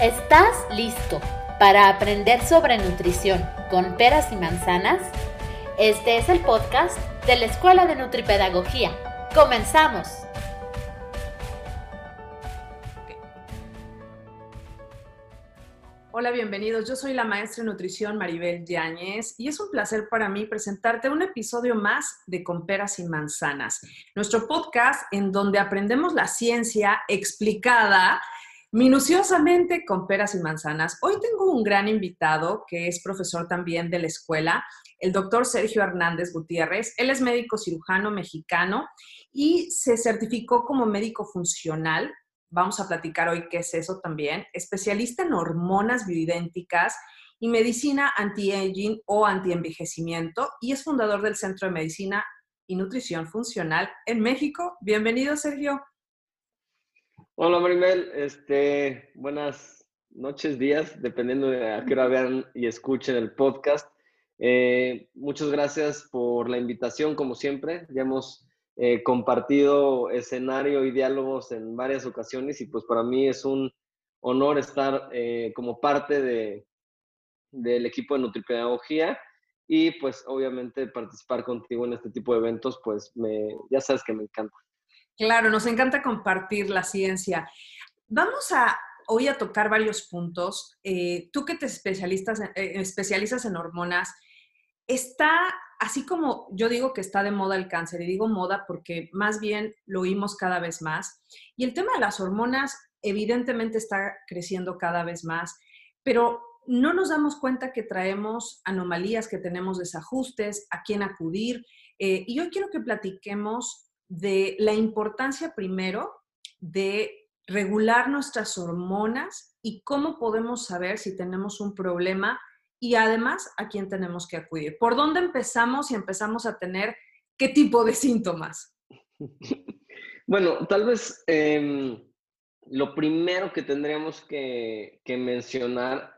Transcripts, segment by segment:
¿Estás listo para aprender sobre nutrición con peras y manzanas? Este es el podcast de la Escuela de Nutripedagogía. ¡Comenzamos! Hola, bienvenidos. Yo soy la maestra de nutrición Maribel Yáñez y es un placer para mí presentarte un episodio más de Con peras y manzanas, nuestro podcast en donde aprendemos la ciencia explicada minuciosamente con peras y manzanas. Hoy tengo un gran invitado que es profesor también de la escuela, el doctor Sergio Hernández Gutiérrez. Él es médico cirujano mexicano y se certificó como médico funcional. Vamos a platicar hoy qué es eso también. Especialista en hormonas bioidénticas y medicina anti-aging o anti-envejecimiento y es fundador del Centro de Medicina y Nutrición Funcional en México. Bienvenido, Sergio. Hola Maribel, este, buenas noches, días, dependiendo de a qué hora vean y escuchen el podcast. Eh, muchas gracias por la invitación, como siempre. Ya hemos eh, compartido escenario y diálogos en varias ocasiones y pues para mí es un honor estar eh, como parte de, del equipo de Nutripedagogía y pues obviamente participar contigo en este tipo de eventos, pues me, ya sabes que me encanta. Claro, nos encanta compartir la ciencia. Vamos a hoy a tocar varios puntos. Eh, tú que te especialistas, eh, especializas en hormonas, está, así como yo digo que está de moda el cáncer, y digo moda porque más bien lo oímos cada vez más, y el tema de las hormonas evidentemente está creciendo cada vez más, pero no nos damos cuenta que traemos anomalías, que tenemos desajustes, a quién acudir. Eh, y hoy quiero que platiquemos de la importancia primero de regular nuestras hormonas y cómo podemos saber si tenemos un problema y además a quién tenemos que acudir. ¿Por dónde empezamos y empezamos a tener qué tipo de síntomas? Bueno, tal vez em, lo primero que tendríamos que, que mencionar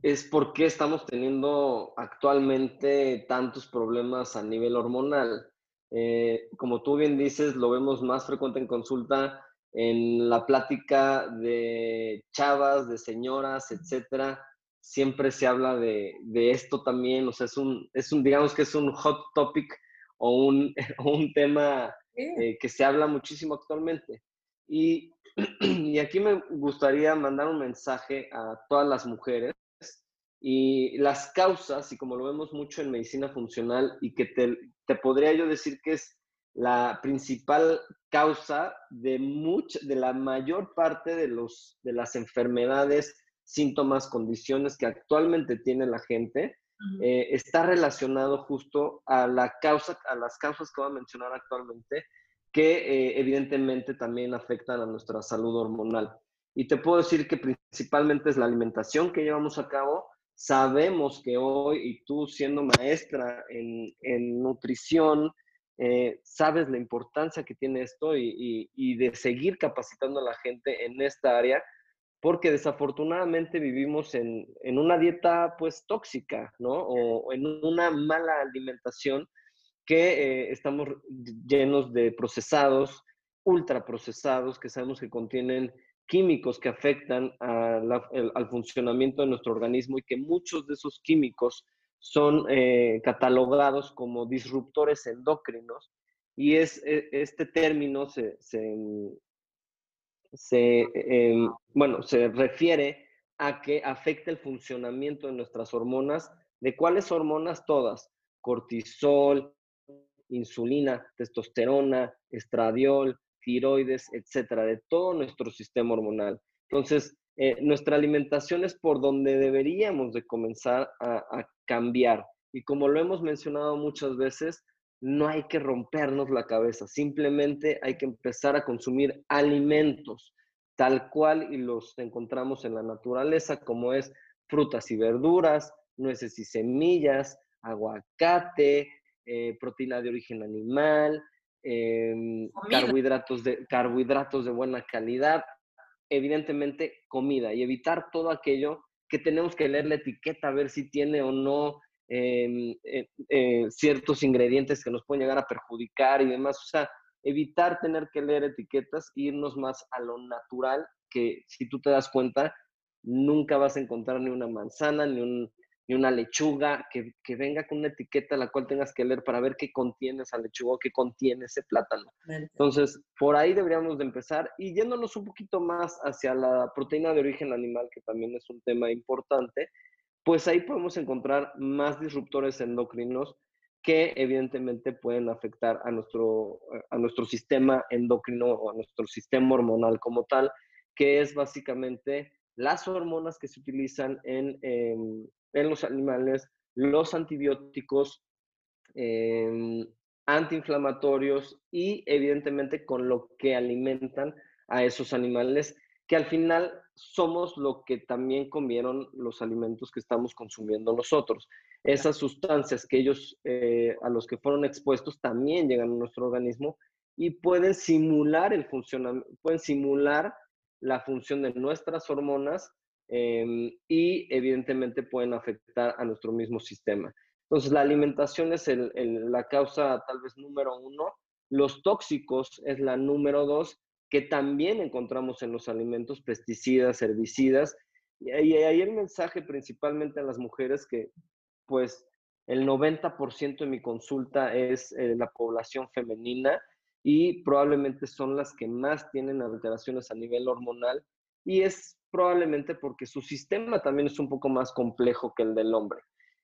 es por qué estamos teniendo actualmente tantos problemas a nivel hormonal. Eh, como tú bien dices, lo vemos más frecuente en consulta en la plática de chavas, de señoras, etcétera. Siempre se habla de, esto también, o sea, es un, es un, digamos que es un hot topic o un, un tema eh, que se habla muchísimo actualmente. Y, y aquí me gustaría mandar un mensaje a todas las mujeres y las causas, y como lo vemos mucho en medicina funcional, y que te, te podría yo decir que es la principal causa de, de la mayor parte de, los, de las enfermedades, síntomas, condiciones que actualmente tiene la gente, eh, está relacionado justo a, la causa, a las causas que voy a mencionar actualmente, que eh, evidentemente también afectan a nuestra salud hormonal. Y te puedo decir que principalmente es la alimentación que llevamos a cabo, Sabemos que hoy, y tú siendo maestra en, nutrición, eh, sabes la importancia que tiene esto y, de seguir capacitando a la gente en esta área, porque desafortunadamente vivimos en, una dieta pues tóxica, ¿no? O, en una mala alimentación que eh, estamos llenos de procesados, ultraprocesados, que sabemos que contienen químicos que afectan al funcionamiento de nuestro organismo y que muchos de esos químicos son eh, catalogados como disruptores endócrinos y es, e, este término se, em, bueno, se refiere a que afecta el funcionamiento de nuestras hormonas. ¿De cuáles hormonas? Todas. Cortisol, insulina, testosterona, estradiol, tiroides, etcétera, de todo nuestro sistema hormonal. Entonces, eh, nuestra alimentación es por donde deberíamos de comenzar a, cambiar. Y como lo hemos mencionado muchas veces, no hay que rompernos la cabeza, simplemente hay que empezar a consumir alimentos tal cual y los encontramos en la naturaleza, como es frutas y verduras, nueces y semillas, aguacate, eh, proteína de origen animal, Em, carbohidratos, de, carbohidratos de buena calidad, evidentemente comida y evitar todo aquello que tenemos que leer la etiqueta a ver si tiene o no em, eh, eh, ciertos ingredientes que nos pueden llegar a perjudicar y demás. O sea, evitar tener que leer etiquetas e irnos más a lo natural, que si tú te das cuenta, nunca vas a encontrar ni una manzana, ni, un, ni una lechuga que, que, venga con una etiqueta la cual tengas que leer para ver qué contiene esa lechuga o qué contiene ese plátano. Entonces, por ahí deberíamos de empezar y yéndonos un poquito más hacia la proteína de origen animal, que también es un tema importante, pues ahí podemos encontrar más disruptores endocrinos que evidentemente pueden afectar a nuestro, a nuestro sistema endocrino o a nuestro sistema hormonal como tal, que es básicamente las hormonas que se utilizan en, en los animales, los antibióticos, em, antiinflamatorios y evidentemente con lo que alimentan a esos animales, que al final somos lo que también comieron los alimentos que estamos consumiendo nosotros. Esas sustancias que ellos, eh, a los que fueron expuestos, también llegan a nuestro organismo y pueden simular el funcionamiento, pueden simular la función de nuestras hormonas em, y evidentemente pueden afectar a nuestro mismo sistema. Entonces, la alimentación es la causa tal vez número uno, los tóxicos es la número dos, que también encontramos en los alimentos, pesticidas, herbicidas. Y ahí el mensaje principalmente a las mujeres que pues el 90% de mi consulta es eh, la población femenina y probablemente son las que más tienen alteraciones a nivel hormonal y es probablemente porque su sistema también es un poco más complejo que el del hombre.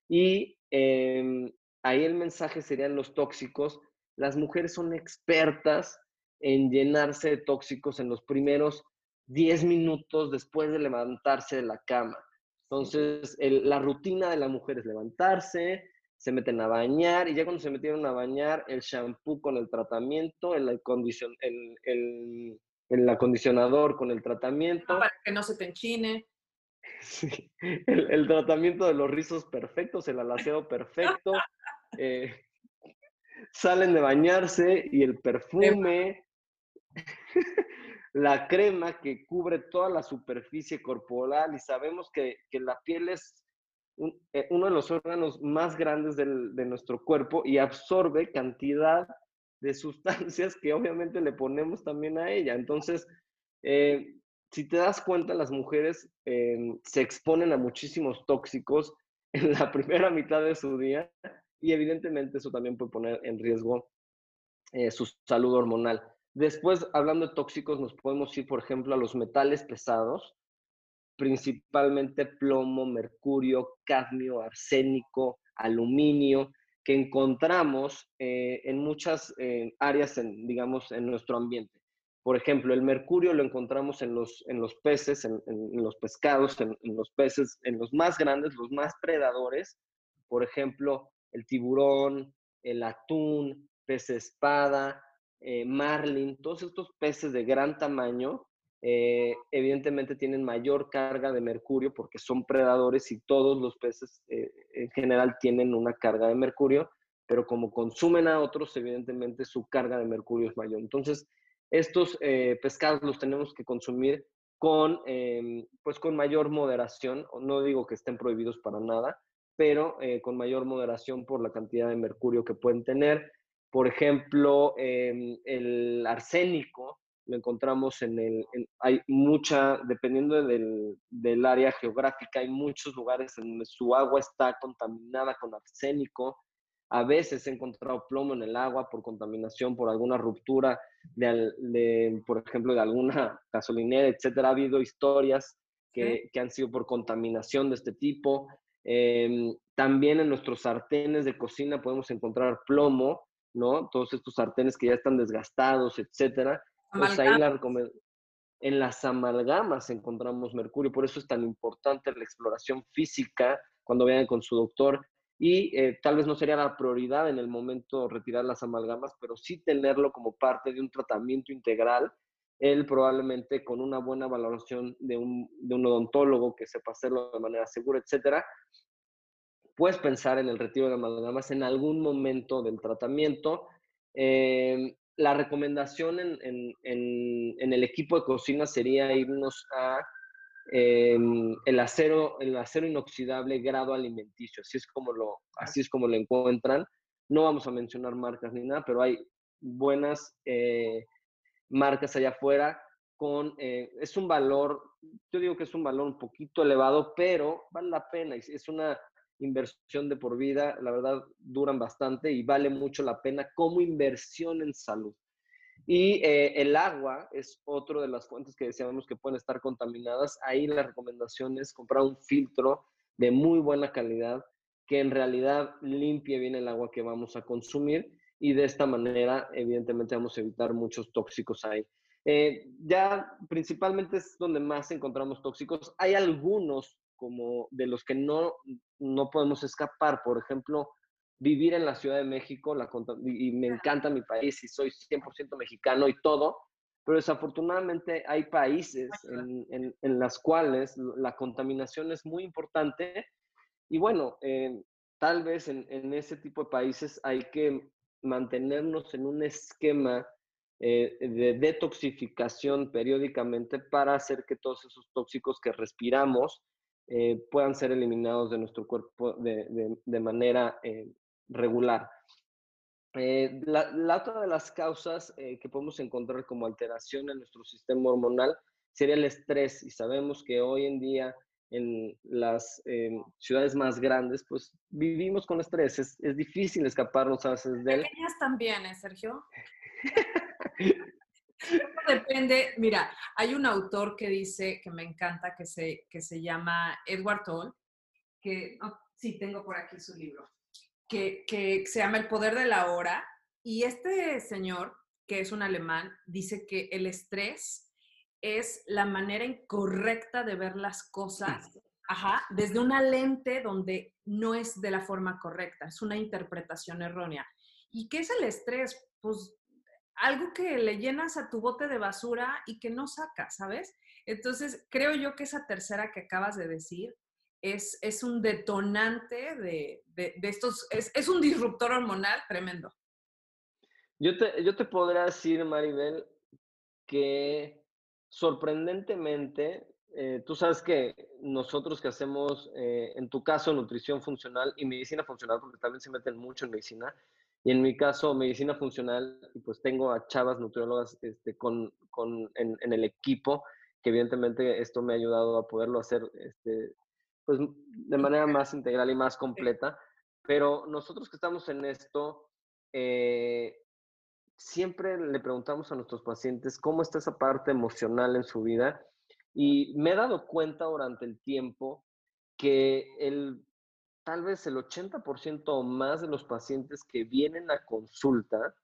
Y em, ahí el mensaje serían los tóxicos. Las mujeres son expertas en llenarse de tóxicos en los primeros 10 minutos después de levantarse de la cama. Entonces, la rutina de la mujer es levantarse, se meten a bañar y ya cuando se metieron a bañar, el shampoo con el tratamiento, el, el, el, acondicionador con el tratamiento. Para que no se te enchine. Sí, el, tratamiento de los rizos perfectos, el alaseo perfecto. Eh, salen de bañarse y el perfume la crema que cubre toda la superficie corporal y sabemos que, la piel es eh, uno de los órganos más grandes de nuestro cuerpo y absorbe cantidad de sustancias que obviamente le ponemos también a ella. Entonces, eh, si te das cuenta, las mujeres eh, se exponen a muchísimos tóxicos en la primera mitad de su día y evidentemente eso también puede poner en riesgo su salud hormonal. Después, hablando de tóxicos, nos podemos ir, por ejemplo, a los metales pesados, principalmente plomo, mercurio, cadmio, arsénico, aluminio, que encontramos eh, en muchas eh, áreas, en, digamos, en nuestro ambiente. Por ejemplo, el mercurio lo encontramos en los, en los peces, en, los pescados, en, los peces, en los más grandes, los más predadores. Por ejemplo, el tiburón, el atún, pez espada, eh, marlin, todos estos peces de gran tamaño, eh, evidentemente tienen mayor carga de mercurio porque son predadores y todos los peces eh, en general tienen una carga de mercurio, pero como consumen a otros, evidentemente su carga de mercurio es mayor. Entonces, estos pescados los tenemos que consumir con, em, pues con mayor moderación, no digo que estén prohibidos para nada, pero con mayor moderación por la cantidad de mercurio que pueden tener. Por ejemplo, em, el arsénico lo encontramos en el, hay mucha, dependiendo del, del, área geográfica, hay muchos lugares en donde su agua está contaminada con arsénico. A veces he encontrado plomo en el agua por contaminación, por alguna ruptura, de, por ejemplo, de alguna gasolinera, etcétera. Ha habido historias que, que han sido por contaminación de este tipo. Em, también en nuestros sartenes de cocina podemos encontrar plomo ¿no? Todos estos sartenes que ya están desgastados, etcétera. Pues ahí la en las amalgamas encontramos mercurio, por eso es tan importante la exploración física cuando vayan con su doctor y eh, tal vez no sería la prioridad en el momento retirar las amalgamas, pero sí tenerlo como parte de un tratamiento integral, él probablemente con una buena valoración de un, de un odontólogo que sepa hacerlo de manera segura, etcétera, puedes pensar en el retiro de amalgamas en algún momento del tratamiento. Em, la recomendación en, el equipo de cocina sería irnos a em, el, acero, el acero inoxidable grado alimenticio, así es, como lo, así es como lo encuentran. No vamos a mencionar marcas ni nada, pero hay buenas eh, marcas allá afuera con, eh, es un valor, yo digo que es un valor un poquito elevado, pero vale la pena, es una inversión de por vida, la verdad duran bastante y vale mucho la pena como inversión en salud. Y eh, el agua es otro de las fuentes que decíamos que pueden estar contaminadas. Ahí la recomendación es comprar un filtro de muy buena calidad que en realidad limpie bien el agua que vamos a consumir y de esta manera evidentemente vamos a evitar muchos tóxicos ahí. Eh, ya principalmente es donde más encontramos tóxicos. Hay algunos como de los que no, no podemos escapar. Por ejemplo, vivir en la Ciudad de México, la, y me encanta mi país y soy 100% mexicano y todo, pero desafortunadamente hay países en, en, en las cuales la contaminación es muy importante. Y bueno, eh, tal vez en, en, ese tipo de países hay que mantenernos en un esquema eh, de detoxificación periódicamente para hacer que todos esos tóxicos que respiramos eh, puedan ser eliminados de nuestro cuerpo de, de, de manera eh, regular. Eh, la, la, otra de las causas eh, que podemos encontrar como alteración en nuestro sistema hormonal sería el estrés y sabemos que hoy en día en las eh, ciudades más grandes pues vivimos con estrés, es, es difícil escaparnos a veces de él. Pequeñas también, ¿eh, Sergio? Depende, mira, hay un autor que dice, que me encanta, que se, que se llama Edward Toll, que, oh, sí, tengo por aquí su libro, que, que se llama El Poder de la Hora, y este señor, que es un alemán, dice que el estrés es la manera incorrecta de ver las cosas, ajá, desde una lente donde no es de la forma correcta, es una interpretación errónea. ¿Y qué es el estrés? Pues algo que le llenas a tu bote de basura y que no sacas, ¿sabes? Entonces, creo yo que esa tercera que acabas de decir es, es un detonante de, de, estos, es, es, un disruptor hormonal tremendo. Yo te, yo te podría decir, Maribel, que sorprendentemente, eh, tú sabes que nosotros que hacemos, eh, en tu caso, nutrición funcional y medicina funcional, porque también se meten mucho en medicina, y en mi caso, medicina funcional, pues tengo a chavas nutriólogas este, con, con, en, en, el equipo, que evidentemente esto me ha ayudado a poderlo hacer este, pues, de manera más integral y más completa. Pero nosotros que estamos en esto, eh, siempre le preguntamos a nuestros pacientes cómo está esa parte emocional en su vida. Y me he dado cuenta durante el tiempo que el tal vez el 80% o más de los pacientes que vienen a consulta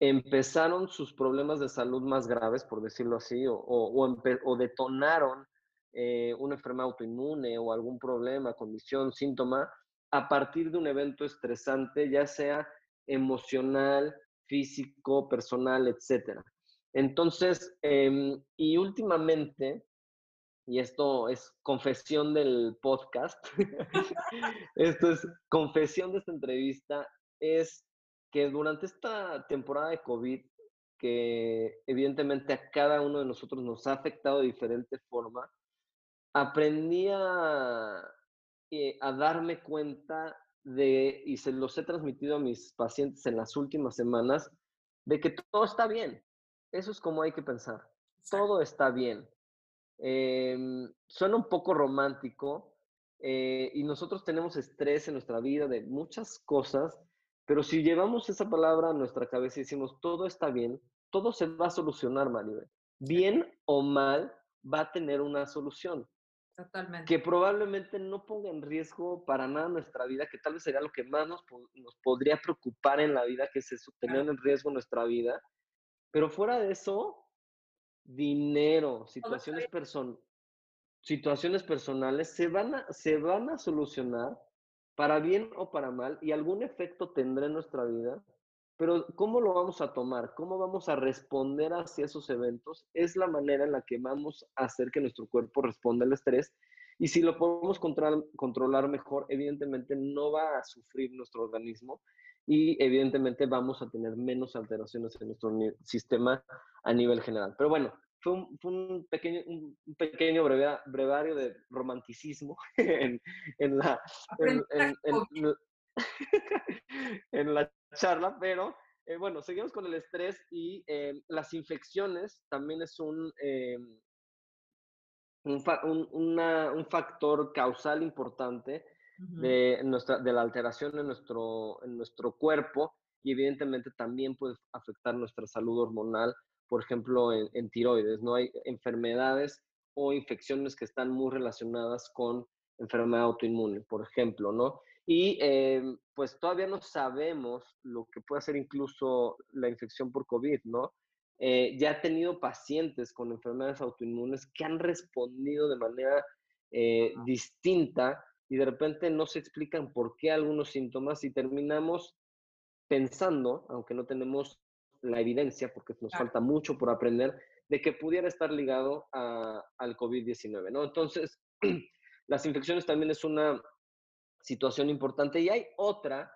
empezaron sus problemas de salud más graves, por decirlo así, o, detonaron eh, una enfermedad autoinmune o algún problema, condición, síntoma, a partir de un evento estresante, ya sea emocional, físico, personal, etc. Entonces, eh, y últimamente, y esto es confesión del podcast, esto es confesión de esta entrevista, es que durante esta temporada de COVID, que evidentemente a cada uno de nosotros nos ha afectado de diferente forma, aprendí a, eh, a darme cuenta de, y se los he transmitido a mis pacientes en las últimas semanas, de que todo está bien. Eso es como hay que pensar. Todo está bien. Eh, suena un poco romántico eh, y nosotros tenemos estrés en nuestra vida de muchas cosas, pero si llevamos esa palabra a nuestra cabeza y decimos todo está bien, todo se va a solucionar, Maribel. Bien o mal, va a tener una solución. Totalmente. Que probablemente no ponga en riesgo para nada nuestra vida, que tal vez sería lo que más nos, nos podría preocupar en la vida, que es eso, tener en riesgo nuestra vida. Pero fuera de eso, dinero, situaciones, person situaciones personales se van, a, se van a solucionar para bien o para mal y algún efecto tendrá en nuestra vida, pero ¿cómo lo vamos a tomar? ¿Cómo vamos a responder hacia esos eventos? Es la manera en la que vamos a hacer que nuestro cuerpo responda al estrés y si lo podemos controlar mejor, evidentemente no va a sufrir nuestro organismo y evidentemente vamos a tener menos alteraciones en nuestro sistema a nivel general. Pero bueno, fue un, fue un pequeño, un pequeño breve, brevario de romanticismo en, en la, en, en, en, la charla, pero eh, bueno, seguimos con el estrés y eh, las infecciones también es un, eh, un, un, factor causal importante de, nuestra, de la alteración en nuestro, en nuestro cuerpo y evidentemente también puede afectar nuestra salud hormonal, por ejemplo, en, en tiroides. No hay enfermedades o infecciones que están muy relacionadas con enfermedad autoinmune, por ejemplo, ¿no? Y em, pues todavía no sabemos lo que puede hacer incluso la infección por COVID, ¿no? Eh, ya he tenido pacientes con enfermedades autoinmunes que han respondido de manera eh, distinta y de repente no se explican por qué algunos síntomas y terminamos pensando, aunque no tenemos la evidencia, porque nos falta mucho por aprender, de que pudiera estar ligado al COVID-19, ¿no? Entonces, las infecciones también es una situación importante. Y hay otra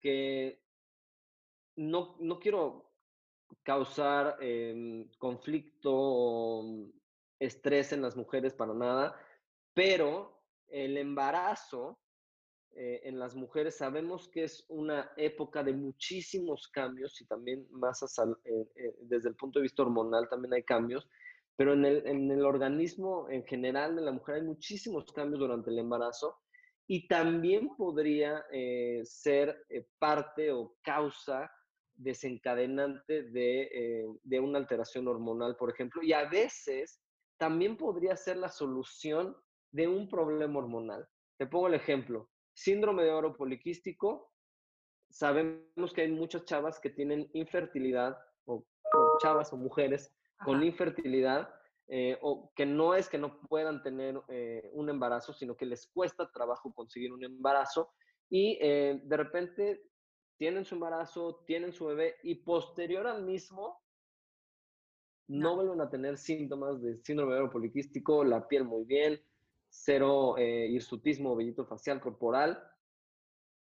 que no, no quiero causar em, conflicto o estrés en las mujeres para nada, pero el embarazo eh, en las mujeres sabemos que es una época de muchísimos cambios y también más eh, eh, desde el punto de vista hormonal también hay cambios, pero en el, en el organismo en general de la mujer hay muchísimos cambios durante el embarazo y también podría eh, ser eh, parte o causa desencadenante de, eh, de, una alteración hormonal, por ejemplo, y a veces también podría ser la solución de un problema hormonal. Te pongo el ejemplo, síndrome de oro poliquístico, sabemos que hay muchas chavas que tienen infertilidad, o, chavas o mujeres con infertilidad, eh, o que no es que no puedan tener eh, un embarazo, sino que les cuesta trabajo conseguir un embarazo y eh, de repente tienen su embarazo, tienen su bebé y posterior al mismo no, vuelven a tener síntomas de síndrome de poliquístico, la piel muy bien, cero hirsutismo, vellito facial corporal.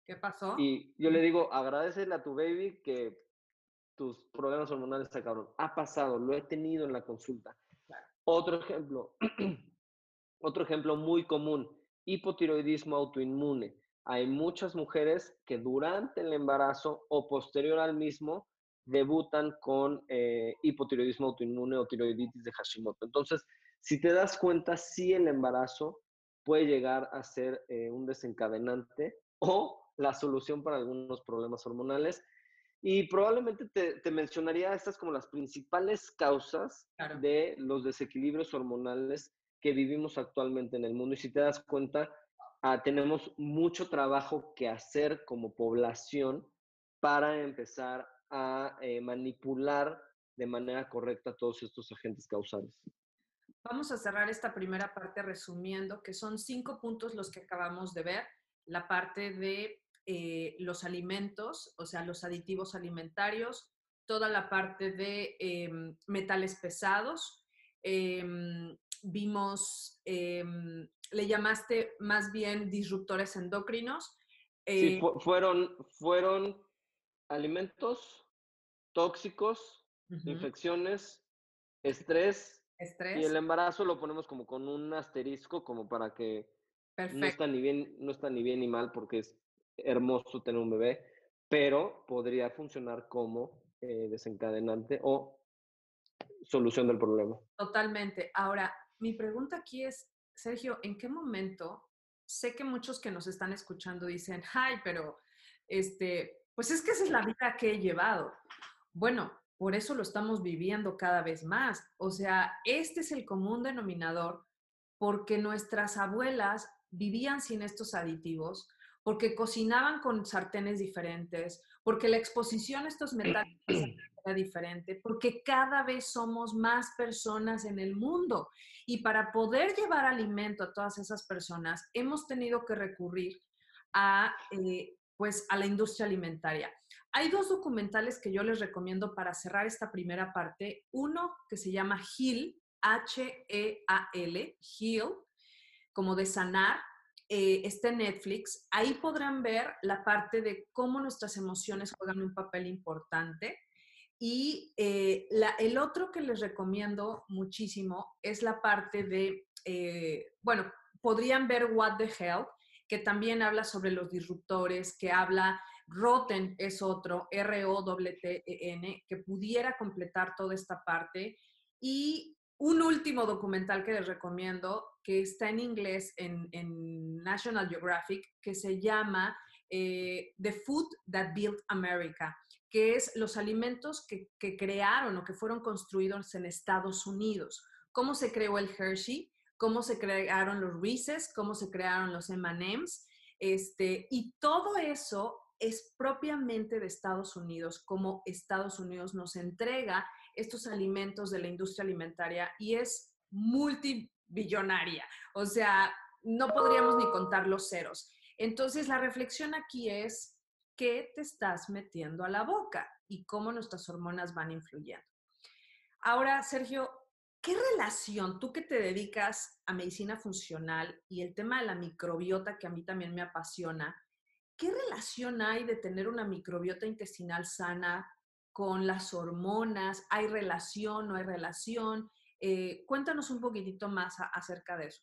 ¿Qué pasó? Y yo le digo, agradecele a tu baby que tus problemas hormonales se acabaron. Ha pasado, lo he tenido en la consulta. Otro ejemplo, otro ejemplo muy común, hipotiroidismo autoinmune. Hay muchas mujeres que durante el embarazo o posterior al mismo debutan con eh, hipotiroidismo autoinmune o tiroiditis de Hashimoto. Entonces, si te das cuenta, sí el embarazo puede llegar a ser eh, un desencadenante o la solución para algunos problemas hormonales y probablemente te, mencionaría estas como las principales causas de los desequilibrios hormonales que vivimos actualmente en el mundo. Y si te das cuenta, ah, tenemos mucho trabajo que hacer como población para empezar a eh, manipular de manera correcta todos estos agentes causales. Vamos a cerrar esta primera parte resumiendo que son cinco puntos los que acabamos de ver. La parte de eh, los alimentos, o sea, los aditivos alimentarios, toda la parte de em, metales pesados. Em, vimos, em, le llamaste más bien disruptores endocrinos. sí, eh, fueron, fueron alimentos tóxicos, infecciones, estrés, estrés, y el embarazo lo ponemos como con un asterisco, como para que no está ni bien, no está ni bien ni mal, porque es hermoso tener un bebé, pero podría funcionar como eh, desencadenante o solución del problema. Totalmente. Ahora, mi pregunta aquí es, Sergio, ¿en qué momento? Sé que muchos que nos están escuchando dicen, ay, pero este, pues es que esa es la vida que he llevado. Bueno, por eso lo estamos viviendo cada vez más. O sea, este es el común denominador porque nuestras abuelas vivían sin estos aditivos, porque cocinaban con sartenes diferentes, porque la exposición a estos metales era diferente, porque cada vez somos más personas en el mundo. Y para poder llevar alimento a todas esas personas, hemos tenido que recurrir a, eh, pues, a la industria alimentaria. Hay dos documentales que yo les recomiendo para cerrar esta primera parte. Uno que se llama HEAL, H-E-A-L, HEAL, como de sanar, eh, está en Netflix. Ahí podrán ver la parte de cómo nuestras emociones juegan un papel importante. Y eh, el otro que les recomiendo muchísimo es la parte de, eh, bueno, podrían ver What the Hell, que también habla sobre los disruptores, que habla Roten es otro, R-O-T-T-E-N, que pudiera completar toda esta parte. Y un último documental que les recomiendo, que está en inglés en, National Geographic, que se llama eh, The Food That Built America, que es los alimentos que, que crearon o que fueron construidos en Estados Unidos. ¿Cómo se creó el Hershey? Cómo se crearon los Reese's, cómo se crearon los M&M's, este, y todo eso es propiamente de Estados Unidos, como Estados Unidos nos entrega estos alimentos de la industria alimentaria y es multibillonaria, o sea, no podríamos ni contar los ceros. Entonces, la reflexión aquí es, ¿qué te estás metiendo a la boca y cómo nuestras hormonas van influyendo? Ahora, Sergio, ¿Qué relación, tú que te dedicas a medicina funcional y el tema de la microbiota, que a mí también me apasiona, qué relación hay de tener una microbiota intestinal sana con las hormonas? ¿Hay relación, no hay relación? Eh, cuéntanos un poquitito más acerca de eso.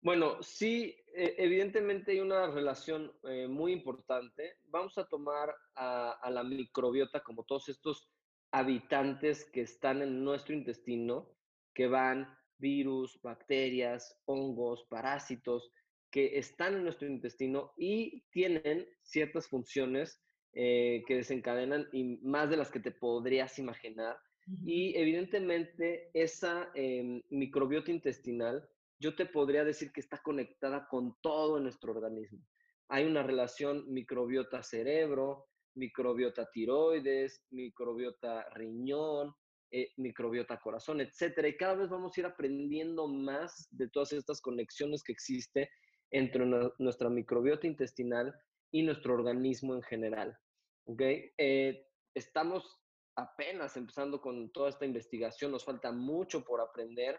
Bueno, sí, e, evidentemente hay una relación eh, muy importante. Vamos a tomar a la microbiota como todos estos habitantes que están en nuestro intestino, que van virus, bacterias, hongos, parásitos, que están en nuestro intestino y tienen ciertas funciones eh, que desencadenan y más de las que te podrías imaginar. Y evidentemente esa em, microbiota intestinal, yo te podría decir que está conectada con todo nuestro organismo. Hay una relación microbiota cerebro, microbiota tiroides, microbiota riñón, eh, microbiota corazón, etcétera. Y cada vez vamos a ir aprendiendo más de todas estas conexiones que existe entre nuestra microbiota intestinal y nuestro organismo en general. ¿okay? Eh, estamos apenas empezando con toda esta investigación, nos falta mucho por aprender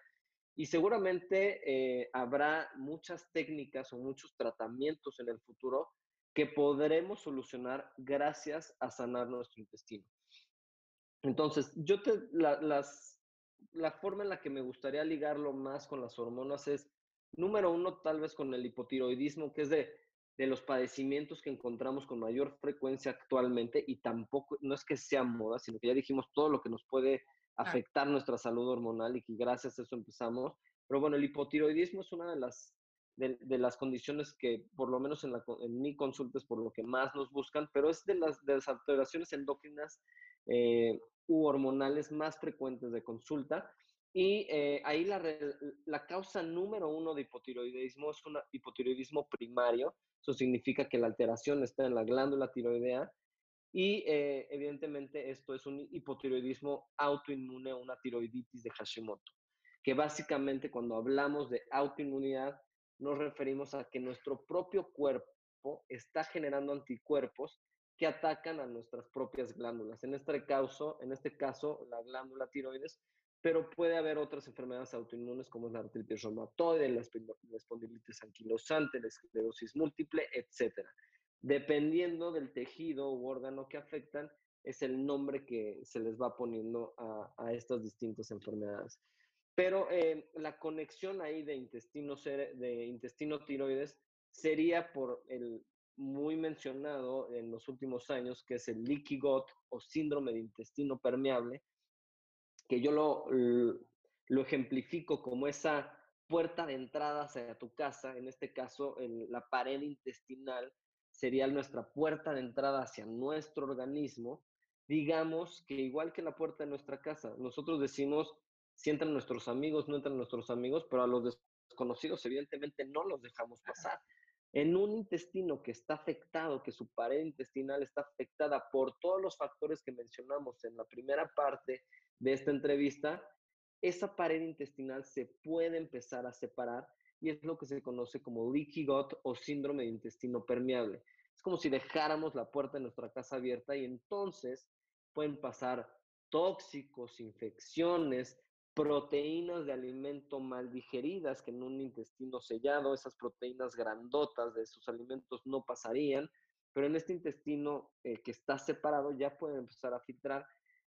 y seguramente eh, habrá muchas técnicas o muchos tratamientos en el futuro que podremos solucionar gracias a sanar nuestro intestino. Entonces, yo te, la, las, la forma en la que me gustaría ligarlo más con las hormonas es, número uno, tal vez con el hipotiroidismo, que es de, de los padecimientos que encontramos con mayor frecuencia actualmente y tampoco, no es que sea moda, sino que ya dijimos todo lo que nos puede afectar nuestra salud hormonal y que gracias a eso empezamos. Pero bueno, el hipotiroidismo es una de las de, las condiciones que, por lo menos en, mi consulta, es por lo que más nos buscan, pero es de las, alteraciones endócrinas eh, u hormonales más frecuentes de consulta. Y eh, ahí la, la, causa número uno de hipotiroidismo es un hipotiroidismo primario. Eso significa que la alteración está en la glándula tiroidea. Y eh, evidentemente esto es un hipotiroidismo autoinmune una tiroiditis de Hashimoto. Que básicamente cuando hablamos de autoinmunidad nos referimos a que nuestro propio cuerpo está generando anticuerpos que atacan a nuestras propias glándulas. En este caso, en este caso la glándula tiroides, pero puede haber otras enfermedades autoinmunes como la artritis reumatoide, la espondilitis anquilosante, la esclerosis múltiple, etc. Dependiendo del tejido u órgano que afectan, es el nombre que se les va poniendo a, a estas distintas enfermedades. Pero eh, la conexión ahí de intestino, de intestino tiroides sería por el muy mencionado en los últimos años, que es el leaky gut o síndrome de intestino permeable, que yo lo, lo ejemplifico como esa puerta de entrada hacia tu casa, en este caso en la pared intestinal sería nuestra puerta de entrada hacia nuestro organismo, digamos que igual que la puerta de nuestra casa, nosotros decimos si entran nuestros amigos, no entran nuestros amigos, pero a los desconocidos evidentemente no los dejamos pasar. En un intestino que está afectado, que su pared intestinal está afectada por todos los factores que mencionamos en la primera parte de esta entrevista, esa pared intestinal se puede empezar a separar y es lo que se conoce como leaky gut o síndrome de intestino permeable. Es como si dejáramos la puerta de nuestra casa abierta y entonces pueden pasar tóxicos, infecciones, proteínas de alimento mal digeridas que en un intestino sellado, esas proteínas grandotas de esos alimentos no pasarían, pero en este intestino eh, que está separado ya pueden empezar a filtrar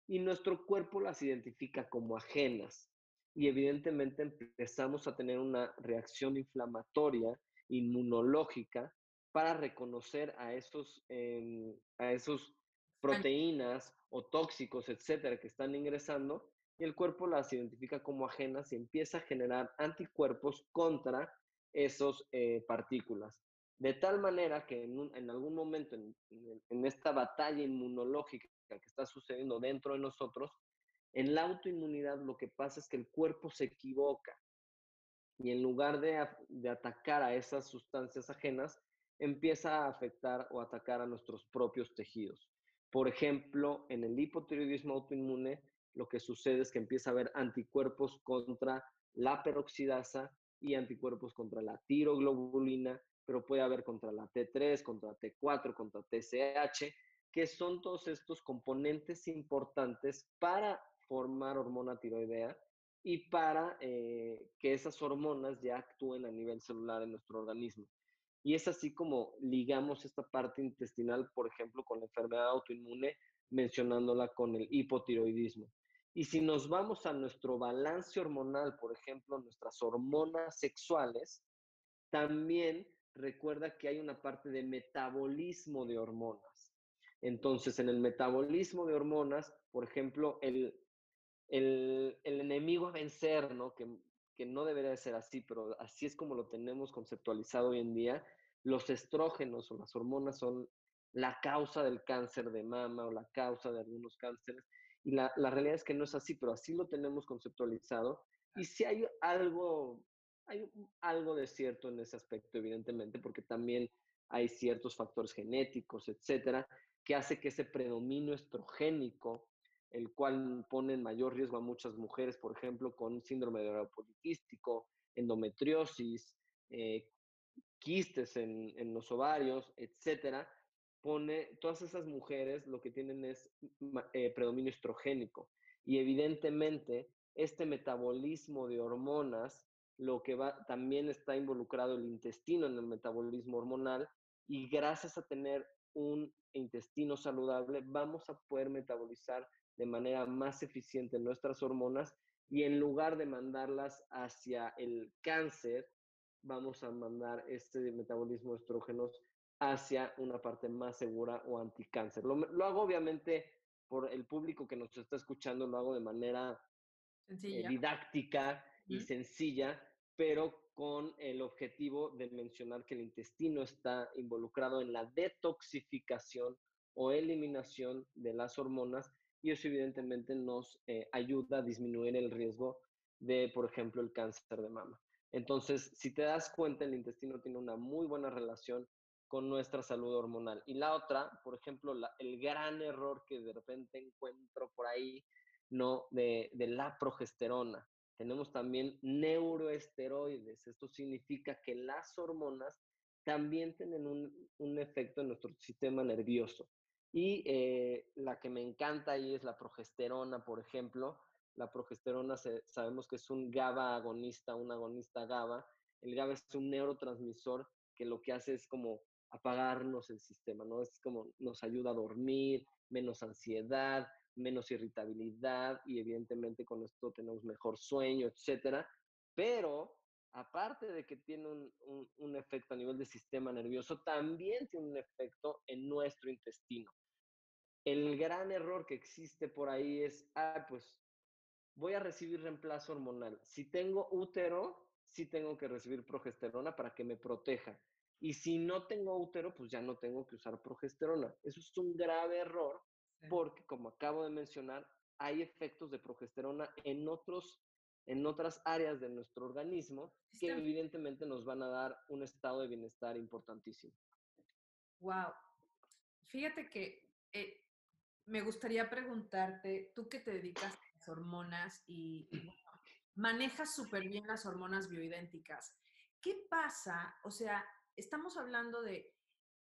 y nuestro cuerpo las identifica como ajenas. Y evidentemente empezamos a tener una reacción inflamatoria, inmunológica, para reconocer a esos, em, a esos proteínas o tóxicos, etcétera, que están ingresando y el cuerpo las identifica como ajenas y empieza a generar anticuerpos contra esas eh, partículas. De tal manera que en, algún momento en, en, esta batalla inmunológica que está sucediendo dentro de nosotros, en la autoinmunidad lo que pasa es que el cuerpo se equivoca y en lugar de, de atacar a esas sustancias ajenas, empieza a afectar o atacar a nuestros propios tejidos. Por ejemplo, en el hipotiroidismo autoinmune, lo que sucede es que empieza a haber anticuerpos contra la peroxidasa y anticuerpos contra la tiroglobulina, pero puede haber contra la T3, contra T4, contra TSH, que son todos estos componentes importantes para formar hormona tiroidea y para eh, que esas hormonas ya actúen a nivel celular en nuestro organismo. Y es así como ligamos esta parte intestinal, por ejemplo, con la enfermedad autoinmune, mencionándola con el hipotiroidismo. Y si nos vamos a nuestro balance hormonal, por ejemplo, nuestras hormonas sexuales, también recuerda que hay una parte de metabolismo de hormonas. Entonces, en el metabolismo de hormonas, por ejemplo, el, el, enemigo a vencer, ¿no? Que, que no debería de ser así, pero así es como lo tenemos conceptualizado hoy en día, los estrógenos o las hormonas son la causa del cáncer de mama o la causa de algunos cánceres. Y la, realidad es que no es así, pero así lo tenemos conceptualizado. Y si hay algo, hay algo de cierto en ese aspecto, evidentemente, porque también hay ciertos factores genéticos, etcétera, que hace que ese predominio estrogénico, el cual pone en mayor riesgo a muchas mujeres, por ejemplo, con síndrome de ovario poliquístico, endometriosis, eh, quistes en, en los ovarios, etcétera, todas esas mujeres lo que tienen es eh, predominio estrogénico. Y evidentemente, este metabolismo de hormonas, lo que va, también está involucrado el intestino en el metabolismo hormonal, y gracias a tener un intestino saludable, vamos a poder metabolizar de manera más eficiente nuestras hormonas y en lugar de mandarlas hacia el cáncer, vamos a mandar este metabolismo de estrógenos hacia una parte más segura o anticáncer. Lo, lo hago obviamente por el público que nos está escuchando, lo hago de manera eh, didáctica y sencilla, pero con el objetivo de mencionar que el intestino está involucrado en la detoxificación o eliminación de las hormonas y eso evidentemente nos eh, ayuda a disminuir el riesgo de, por ejemplo, el cáncer de mama. Entonces, si te das cuenta, el intestino tiene una muy buena relación con nuestra salud hormonal. Y la otra, por ejemplo, el gran error que de repente encuentro por ahí, ¿no? De, la progesterona. Tenemos también neuroesteroides. Esto significa que las hormonas también tienen un, efecto en nuestro sistema nervioso. Y eh, la que me encanta ahí es la progesterona, por ejemplo. La progesterona sabemos que es un GABA agonista, un agonista GABA. El GABA es un neurotransmisor que lo que hace es como apagarnos el sistema, ¿no? Es como nos ayuda a dormir, menos ansiedad, menos irritabilidad y evidentemente con esto tenemos mejor sueño, etcétera. Pero aparte de que tiene un, un, efecto a nivel del sistema nervioso, también tiene un efecto en nuestro intestino. El gran error que existe por ahí es, ah, pues voy a recibir reemplazo hormonal. Si tengo útero, sí tengo que recibir progesterona para que me proteja. Y si no tengo útero, pues ya no tengo que usar progesterona. Eso es un grave error porque, como acabo de mencionar, hay efectos de progesterona en, otros, en otras áreas de nuestro organismo que evidentemente nos van a dar un estado de bienestar importantísimo. Wow. Fíjate que eh, me gustaría preguntarte, tú que te dedicas a las hormonas y, y manejas súper bien las hormonas bioidénticas, ¿qué pasa? O sea, estamos hablando de,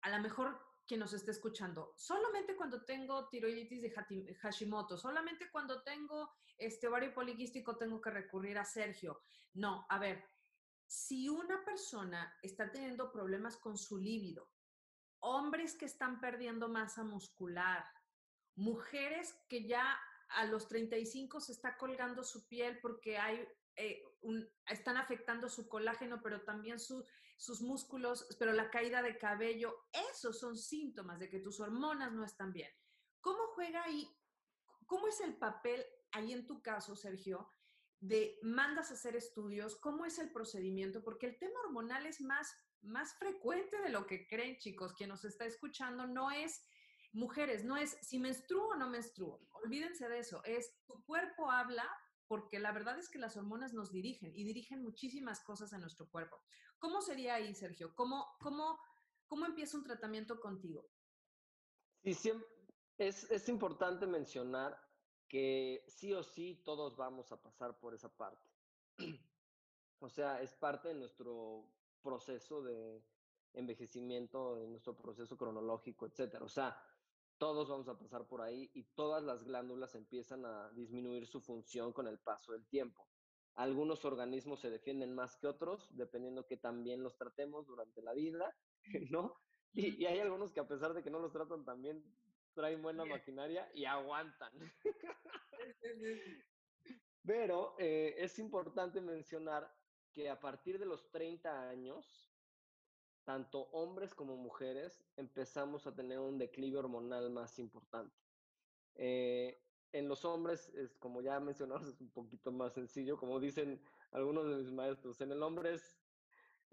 a lo mejor quien nos esté escuchando, solamente cuando tengo tiroiditis de Hashimoto, solamente cuando tengo este ovario poliquístico tengo que recurrir a Sergio. No, a ver, si una persona está teniendo problemas con su líbido, hombres que están perdiendo masa muscular, mujeres que ya a los 35 se está colgando su piel porque hay eh, están afectando su colágeno, pero también sus músculos, pero la caída de cabello, esos son síntomas de que tus hormonas no están bien. ¿Cómo juega ahí? ¿Cómo es el papel ahí en tu caso, Sergio, de mandas a hacer estudios? ¿Cómo es el procedimiento? Porque el tema hormonal es más, más frecuente de lo que creen, chicos. Quien nos está escuchando no es mujeres, no es si menstruo o no menstruo. Olvídense de eso. Es tu cuerpo habla porque la verdad es que las hormonas nos dirigen y dirigen muchísimas cosas en nuestro cuerpo. ¿Cómo sería ahí, Sergio? ¿Cómo, cómo, cómo empieza un tratamiento contigo? Sí, es, es importante mencionar que sí o sí todos vamos a pasar por esa parte. O sea, es parte de nuestro proceso de envejecimiento, de nuestro proceso cronológico, etcétera. O sea, todos vamos a pasar por ahí y todas las glándulas empiezan a disminuir su función con el paso del tiempo. Algunos organismos se defienden más que otros, dependiendo que también los tratemos durante la vida, ¿no? Y, hay algunos que a pesar de que no los tratan también, traen buena maquinaria y aguantan. Pero eh, es importante mencionar que a partir de los 30 años, tanto hombres como mujeres empezamos a tener un declive hormonal más importante. Eh, en los hombres, es, como ya mencionamos, es un poquito más sencillo, como dicen algunos de mis maestros, en el hombre es,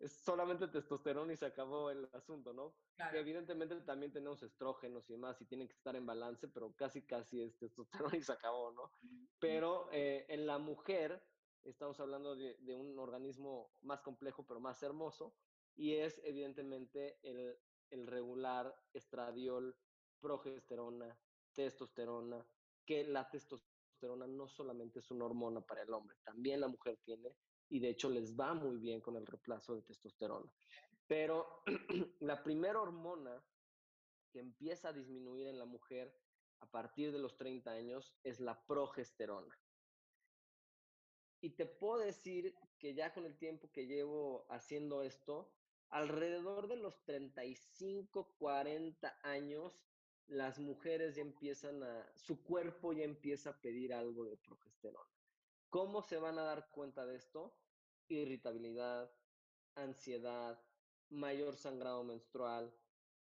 solamente testosterona y se acabó el asunto, ¿no? evidentemente también tenemos estrógenos y demás y tienen que estar en balance, pero casi, casi es testosterona y se acabó, ¿no? Pero eh, en la mujer estamos hablando de, de un organismo más complejo, pero más hermoso, y es evidentemente el, regular estradiol, progesterona, testosterona, que la testosterona no solamente es una hormona para el hombre, también la mujer tiene y de hecho les va muy bien con el reemplazo de testosterona. Pero la primera hormona que empieza a disminuir en la mujer a partir de los 30 años es la progesterona. Y te puedo decir que ya con el tiempo que llevo haciendo esto, alrededor de los 35, 40 años, las mujeres ya empiezan a, su cuerpo ya empieza a pedir algo de progesterona. ¿Cómo se van a dar cuenta de esto? Irritabilidad, ansiedad, mayor sangrado menstrual,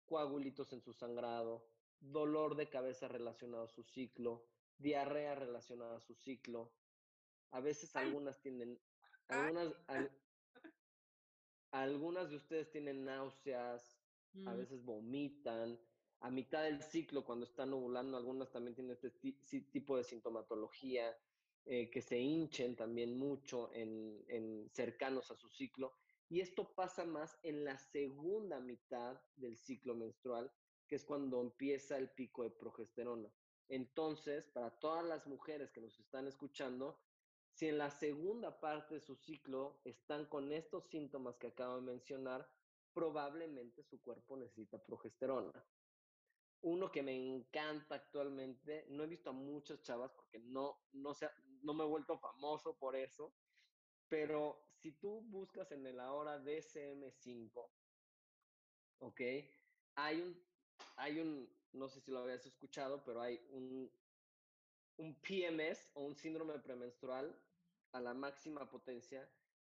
coagulitos en su sangrado, dolor de cabeza relacionado a su ciclo, diarrea relacionada a su ciclo. A veces algunas tienen, algunas, algunas de ustedes tienen náuseas, a mm. veces vomitan. A mitad del ciclo, cuando están ovulando, algunas también tienen este tipo de sintomatología, eh, que se hinchen también mucho en, en cercanos a su ciclo. Y esto pasa más en la segunda mitad del ciclo menstrual, que es cuando empieza el pico de progesterona. Entonces, para todas las mujeres que nos están escuchando, si en la segunda parte de su ciclo están con estos síntomas que acabo de mencionar, probablemente su cuerpo necesita progesterona. Uno que me encanta actualmente, no he visto a muchas chavas porque no, no, no me he vuelto famoso por eso, pero si tú buscas en el ahora DSM5, ¿ok? Hay un, hay un, no sé si lo habías escuchado, pero hay un un PMS o un síndrome premenstrual a la máxima potencia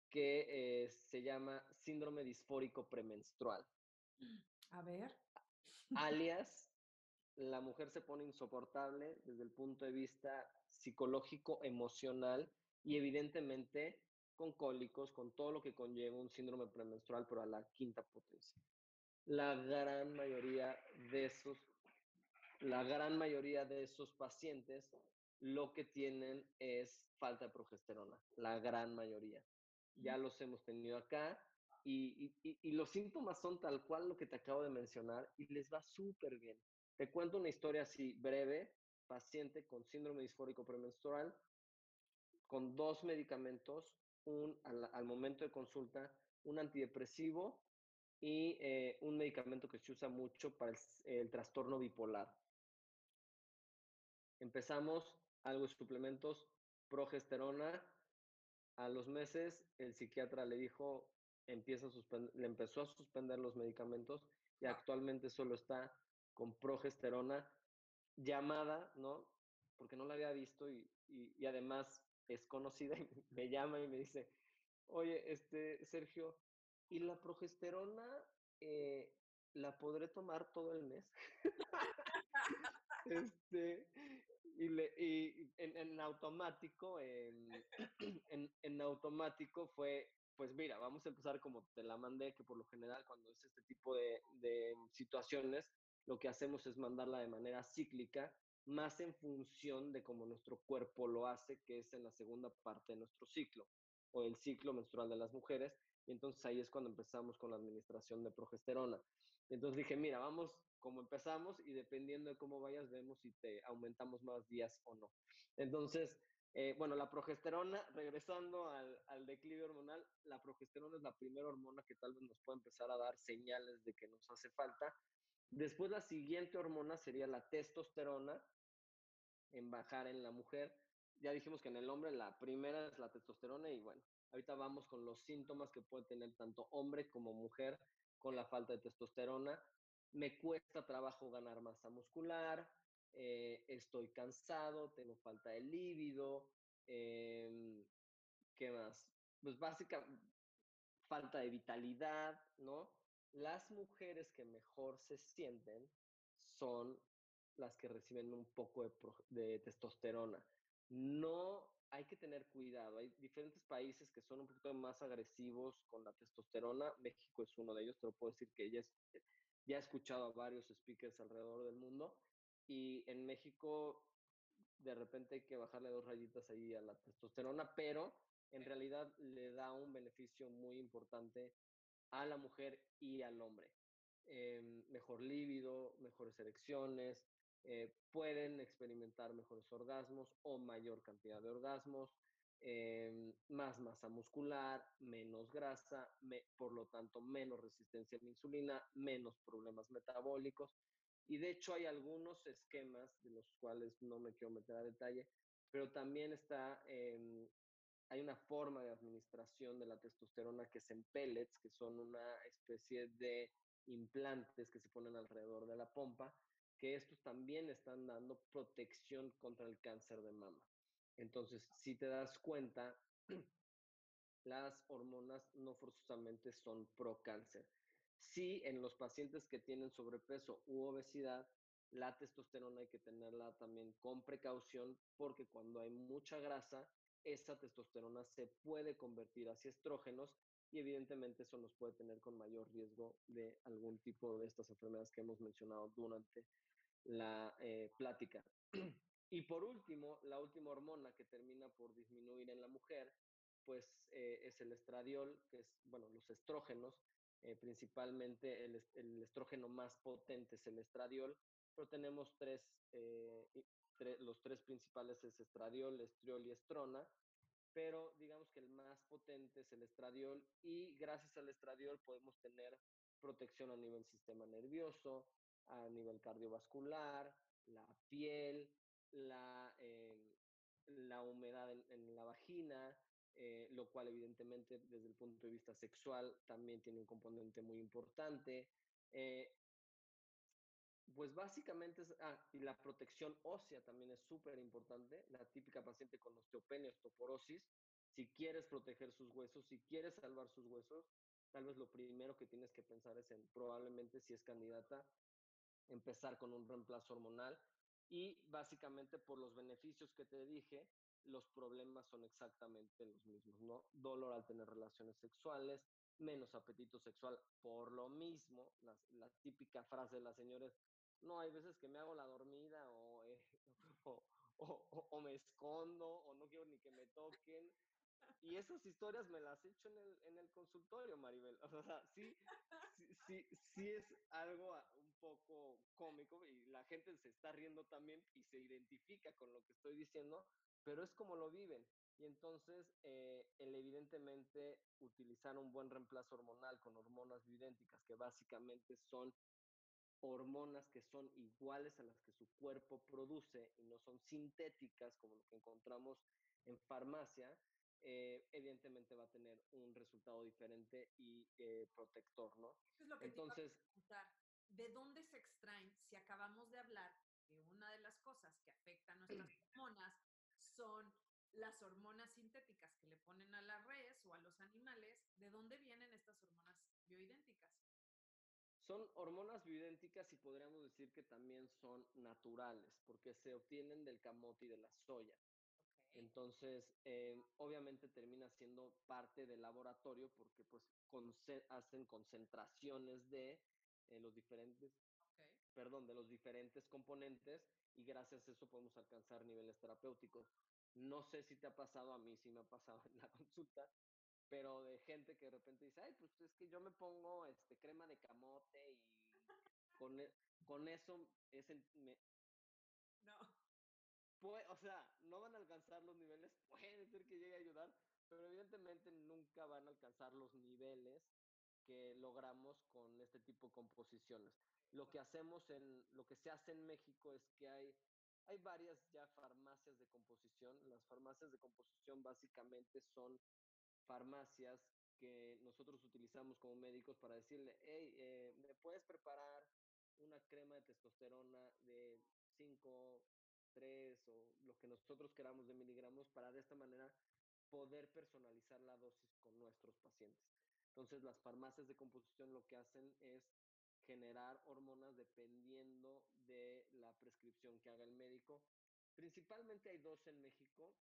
que eh, se llama síndrome disfórico premenstrual. A ver. Alias, la mujer se pone insoportable desde el punto de vista psicológico, emocional y evidentemente con cólicos, con todo lo que conlleva un síndrome premenstrual, pero a la quinta potencia. La gran mayoría de esos la gran mayoría de esos pacientes lo que tienen es falta de progesterona, la gran mayoría. Ya los hemos tenido acá y, los síntomas son tal cual lo que te acabo de mencionar y les va súper bien. Te cuento una historia así breve, paciente con síndrome disfórico premenstrual, con dos medicamentos, un al, momento de consulta, un antidepresivo y eh, un medicamento que se usa mucho para el trastorno bipolar. Empezamos algo de suplementos, progesterona. A los meses, el psiquiatra le dijo, empieza a le empezó a suspender los medicamentos y actualmente solo está con progesterona llamada, ¿no? Porque no la había visto y, y, además es conocida y me llama y me dice, oye, este, Sergio, ¿y la progesterona eh, la podré tomar todo el mes? este, y, le, y en, automático, en, en, automático fue, pues mira, vamos a empezar como te la mandé, que por lo general cuando es este tipo de, de situaciones, lo que hacemos es mandarla de manera cíclica, más en función de cómo nuestro cuerpo lo hace, que es en la segunda parte de nuestro ciclo, o el ciclo menstrual de las mujeres, y entonces ahí es cuando empezamos con la administración de progesterona. Entonces dije, mira, vamos como empezamos y dependiendo de cómo vayas, vemos si te aumentamos más días o no. Entonces, eh, bueno, la progesterona, regresando al, al, declive hormonal, la progesterona es la primera hormona que tal vez nos puede empezar a dar señales de que nos hace falta. Después la siguiente hormona sería la testosterona, en bajar en la mujer. Ya dijimos que en el hombre la primera es la testosterona y bueno, ahorita vamos con los síntomas que puede tener tanto hombre como mujer con la falta de testosterona. Me cuesta trabajo ganar masa muscular, eh, estoy cansado, tengo falta de líbido, em, ¿qué más? Pues básicamente falta de vitalidad, ¿no? Las mujeres que mejor se sienten son las que reciben un poco de, testosterona. No hay que tener cuidado. Hay diferentes países que son un poquito más agresivos con la testosterona. México es uno de ellos. Te lo puedo decir que ya, ya he escuchado a varios speakers alrededor del mundo. Y en México, de repente hay que bajarle dos rayitas ahí a la testosterona, pero en realidad le da un beneficio muy importante a la mujer y al hombre. Em, mejor líbido, mejores erecciones, eh, pueden experimentar mejores orgasmos o mayor cantidad de orgasmos, em, más masa muscular, menos grasa, por lo tanto menos resistencia a la insulina, menos problemas metabólicos. Y de hecho hay algunos esquemas de los cuales no me quiero meter a detalle, pero también está, em, hay una forma de administración de la testosterona que es en pellets, que son una especie de implantes que se ponen alrededor de la pompa, que estos también están dando protección contra el cáncer de mama. Entonces, si te das cuenta, las hormonas no forzosamente son pro cáncer. Sí, en los pacientes que tienen sobrepeso u obesidad, la testosterona hay que tenerla también con precaución porque cuando hay mucha grasa, esa testosterona se puede convertir hacia estrógenos y evidentemente eso nos puede tener con mayor riesgo de algún tipo de estas enfermedades que hemos mencionado durante la eh, plática. Y por último, la última hormona que termina por disminuir en la mujer, pues eh, es el estradiol, que es, bueno, los estrógenos, eh, principalmente el, estrógeno más potente es el estradiol, pero tenemos tres, los tres principales es estradiol, estriol y estrona, pero digamos que el más potente es el estradiol y gracias al estradiol podemos tener protección a nivel sistema nervioso, a nivel cardiovascular, la piel, la, eh, la humedad en, la vagina, eh, lo cual evidentemente desde el punto de vista sexual también tiene un componente muy importante. Eh, pues básicamente, ah, y la protección ósea también es súper importante. La típica paciente con osteopenia, osteoporosis, si quieres proteger sus huesos, si quieres salvar sus huesos, tal vez lo primero que tienes que pensar es en probablemente si es candidata empezar con un reemplazo hormonal y básicamente por los beneficios que te dije, los problemas son exactamente los mismos, ¿no? Dolor al tener relaciones sexuales, menos apetito sexual por lo mismo, la, típica frase de las señores, no, hay veces que me hago la dormida o, eh, o, me escondo o no quiero ni que me toquen y esas historias me las he hecho en el, en el consultorio, Maribel. O sea, sí, sí, sí, es algo un poco cómico y la gente se está riendo también y se identifica con lo que estoy diciendo, pero es como lo viven. Y entonces, eh, el evidentemente utilizar un buen reemplazo hormonal con hormonas bioidénticas, que básicamente son hormonas que son iguales a las que su cuerpo produce y no son sintéticas como lo que encontramos en farmacia, eh, evidentemente va a tener un resultado diferente y eh, protector, ¿no? Eso es lo que Entonces, te iba a preguntar. ¿De dónde se extraen si acabamos de hablar que una de las cosas que afectan nuestras hormonas son las hormonas sintéticas que le ponen a las redes o a los animales, ¿de dónde vienen estas hormonas bioidénticas? Son hormonas bioidénticas y podríamos decir que también son naturales, porque se obtienen del camote y de la soya. Entonces, eh, obviamente termina siendo parte del laboratorio porque pues hacen concentraciones de eh, los diferentes, perdón, de los diferentes componentes y gracias a eso podemos alcanzar niveles terapéuticos. No sé si te ha pasado, a mí sí me ha pasado en la consulta, pero de gente que de repente dice, ay, pues es que yo me pongo este crema de camote y con, e, con eso es me, o sea, no van a alcanzar los niveles, puede ser que llegue a ayudar, pero evidentemente nunca van a alcanzar los niveles que logramos con este tipo de composiciones. Lo que hacemos en, lo que se hace en México es que hay, hay varias ya farmacias de composición. Las farmacias de composición básicamente son farmacias que nosotros utilizamos como médicos para decirle, hey, eh, ¿me puedes preparar una crema de testosterona de 5 3 o lo que nosotros queramos de miligramos para de esta manera poder personalizar la dosis con nuestros pacientes. Entonces, las farmacias de composición lo que hacen es generar hormonas dependiendo de la prescripción que haga el médico. Principalmente hay dos en México,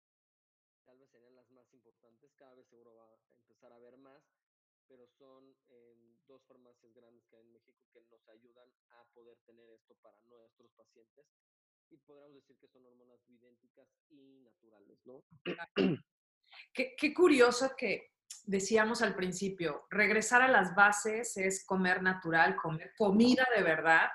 tal vez serían las más importantes, cada vez seguro va a empezar a haber más, pero son em, dos farmacias grandes que hay en México que nos ayudan a poder tener esto para nuestros pacientes y podríamos decir que son hormonas idénticas y naturales, ¿no? Qué, curioso que decíamos al principio, regresar a las bases es comer natural, comer comida de verdad.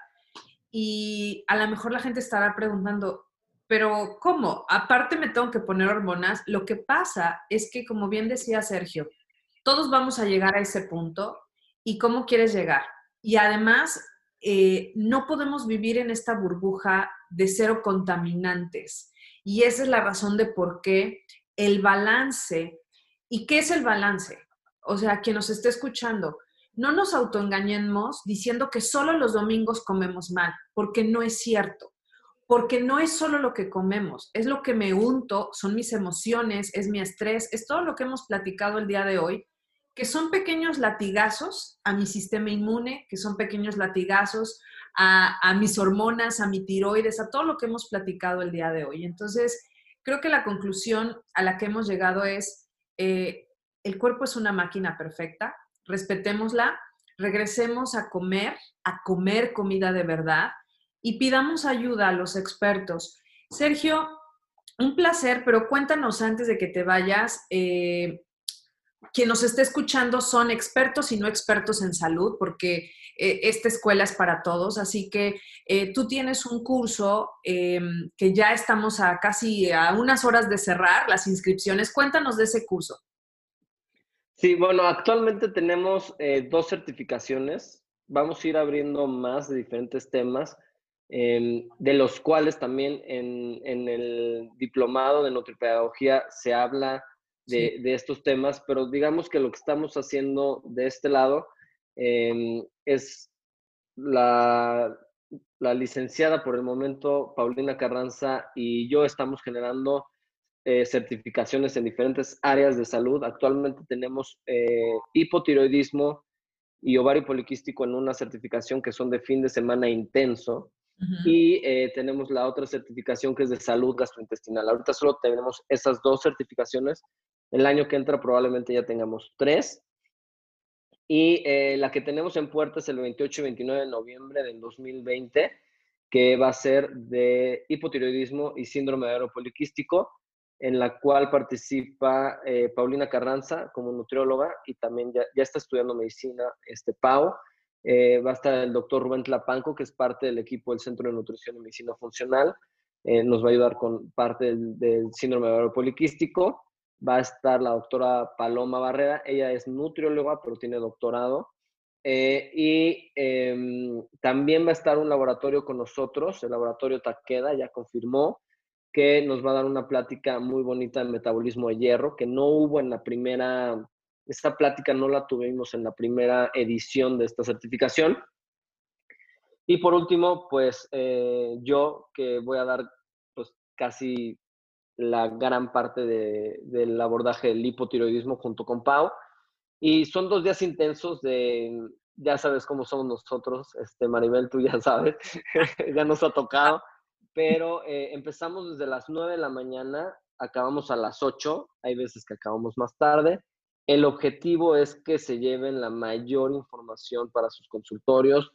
Y a lo mejor la gente estará preguntando, pero ¿cómo? Aparte me tengo que poner hormonas. Lo que pasa es que, como bien decía Sergio, todos vamos a llegar a ese punto. ¿Y cómo quieres llegar? Y además, eh, no podemos vivir en esta burbuja de cero contaminantes. Y esa es la razón de por qué el balance, ¿y qué es el balance? O sea, quien nos esté escuchando, no nos autoengañemos diciendo que solo los domingos comemos mal, porque no es cierto. Porque no es solo lo que comemos, es lo que me unto, son mis emociones, es mi estrés, es todo lo que hemos platicado el día de hoy que son pequeños latigazos a mi sistema inmune, que son pequeños latigazos a, mis hormonas, a mi tiroides, a todo lo que hemos platicado el día de hoy. Entonces, creo que la conclusión a la que hemos llegado es, eh, el cuerpo es una máquina perfecta, respetémosla, regresemos a comer, a comer comida de verdad y pidamos ayuda a los expertos. Sergio, un placer, pero cuéntanos antes de que te vayas, eh, quien nos esté escuchando son expertos y no expertos en salud, porque eh, esta escuela es para todos. Así que eh, tú tienes un curso em, que ya estamos a casi a unas horas de cerrar las inscripciones. Cuéntanos de ese curso. Sí, bueno, actualmente tenemos eh, dos certificaciones. Vamos a ir abriendo más de diferentes temas, em, de los cuales también en, en el diplomado de nutripedagogía se habla de, estos temas, pero digamos que lo que estamos haciendo de este lado em, es la, la, licenciada por el momento, Paulina Carranza, y yo estamos generando eh, certificaciones en diferentes áreas de salud. Actualmente tenemos eh, hipotiroidismo y ovario poliquístico en una certificación que son de fin de semana intenso. Y eh, tenemos la otra certificación que es de salud gastrointestinal. Ahorita solo tenemos esas dos certificaciones, el año que entra probablemente ya tengamos tres. Y eh, la que tenemos en puerta es el 28 y 29 de noviembre del 2020, que va a ser de hipotiroidismo y síndrome de ovario poliquístico, en la cual participa eh, Paulina Carranza como nutrióloga y también ya, ya está estudiando medicina, este Pau. Eh, va a estar el doctor Rubén Tlapanco, que es parte del equipo del Centro de Nutrición y Medicina Funcional. nos va a ayudar con parte del, del síndrome ovario poliquístico va a estar la doctora Paloma Barrera. Ella es nutrióloga, pero tiene doctorado. Eh, y em, también va a estar un laboratorio con nosotros, el laboratorio Taqueda, ya confirmó que nos va a dar una plática muy bonita de metabolismo de hierro, que no hubo en la primera, esta plática no la tuvimos en la primera edición de esta certificación. Y por último, pues eh, yo que voy a dar pues casi la gran parte del abordaje del hipotiroidismo junto con Pau. Y son dos días intensos de, ya sabes cómo somos nosotros, este, Maribel, tú ya sabes, ya nos ha tocado, pero eh, empezamos desde las 9 de la mañana, acabamos a las 8, hay veces que acabamos más tarde. El objetivo es que se lleven la mayor información para sus consultorios.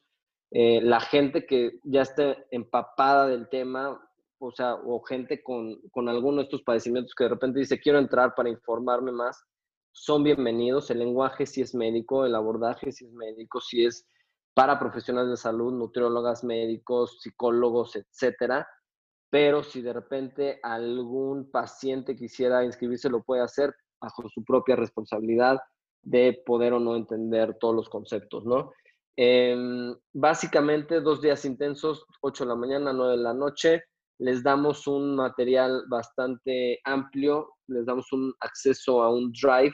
Eh, la gente que ya esté empapada del tema, o sea, o gente con, con alguno de estos padecimientos que de repente dice, quiero entrar para informarme más, son bienvenidos. El lenguaje sí es médico, el abordaje sí es médico, sí es para profesionales de salud, nutriólogas, médicos, psicólogos, etcétera. Pero si de repente algún paciente quisiera inscribirse, lo puede hacer bajo su propia responsabilidad de poder o no entender todos los conceptos, ¿no? Em, básicamente dos días intensos, 8 de la mañana, 9 de la noche. Les damos un material bastante amplio, les damos un acceso a un drive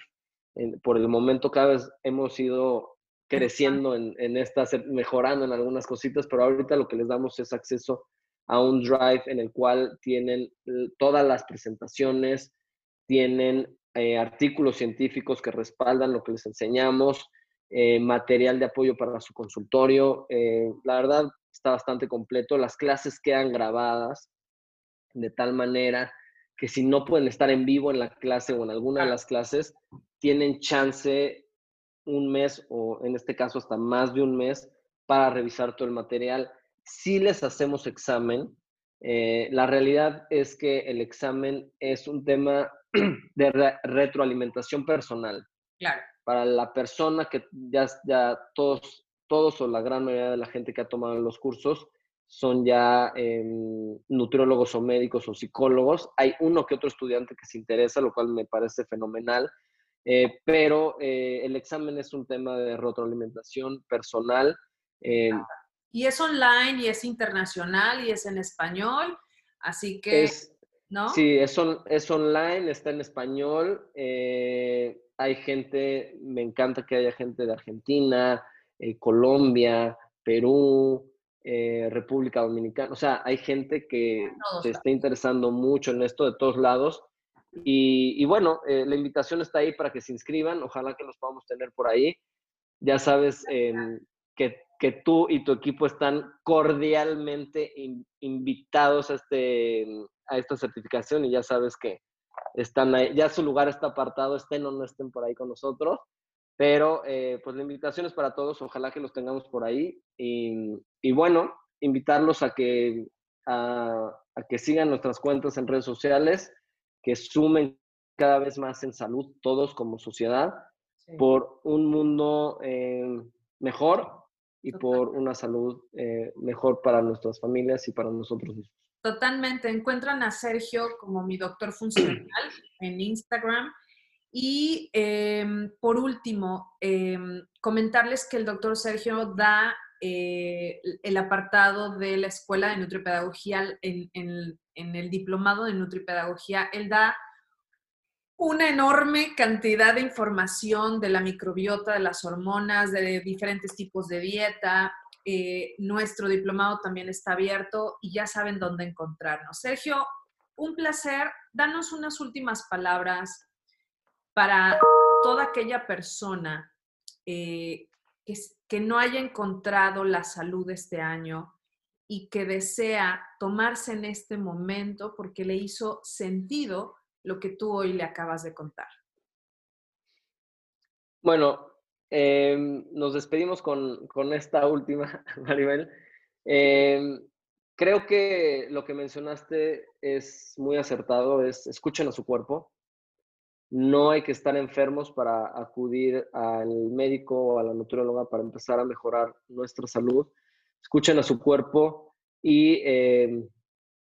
por el momento cada vez hemos ido creciendo en, en estas, mejorando en algunas cositas, pero ahorita lo que les damos es acceso a un drive en el cual tienen todas las presentaciones, tienen eh, artículos científicos que respaldan lo que les enseñamos, eh, material de apoyo para su consultorio. Eh, la verdad está bastante completo. Las clases quedan grabadas de tal manera que si no pueden estar en vivo en la clase o en alguna de las clases, tienen chance un mes o en este caso hasta más de un mes para revisar todo el material. Si les hacemos examen, eh, la realidad es que el examen es un tema de retroalimentación personal. Claro. Para la persona que ya, ya todos, todos o la gran mayoría de la gente que ha tomado los cursos son ya em, nutriólogos o médicos o psicólogos. Hay uno que otro estudiante que se interesa, lo cual me parece fenomenal. Eh, pero eh, el examen es un tema de retroalimentación personal. Eh, y es online y es internacional y es en español, así que, ¿no? Sí, es, es online, está en español. hay gente, me encanta que haya gente de Argentina, Colombia, Perú, República Dominicana. O sea, hay gente que se está interesando mucho en esto de todos lados y, bueno, eh, la invitación está ahí para que se inscriban. Ojalá que los podamos tener por ahí. Ya sabes que, que, tú y tu equipo están cordialmente invitados a, este, a esta certificación y ya sabes que están ahí, ya su lugar está apartado, estén o no estén por ahí con nosotros. Pero eh, pues la invitación es para todos, ojalá que los tengamos por ahí. Y, y bueno, invitarlos a que, a, a que sigan nuestras cuentas en redes sociales que sumen cada vez más en salud todos como sociedad por un mundo eh, mejor y por una salud eh, mejor para nuestras familias y para nosotros mismos. Totalmente. Encuentran a Sergio como mi doctor funcional en Instagram. Y em, por último, em, comentarles que el doctor Sergio da eh, el apartado de la Escuela de Nutripedagogía en, en, el diplomado de Nutripedagogía. Él da una enorme cantidad de información de la microbiota, de las hormonas, de diferentes tipos de dieta. Eh, nuestro diplomado también está abierto y ya saben dónde encontrarnos. Sergio, un placer. Danos unas últimas palabras para toda aquella persona eh, que, que no haya encontrado la salud este año y que desea tomarse en este momento porque le hizo sentido lo que tú hoy le acabas de contar. Bueno, em, nos despedimos con, esta última, Maribel. Em, creo que lo que mencionaste es muy acertado, es escuchen a su cuerpo, no hay que estar enfermos para acudir al médico o a la nutrióloga para empezar a mejorar nuestra salud. Escuchen a su cuerpo y eh,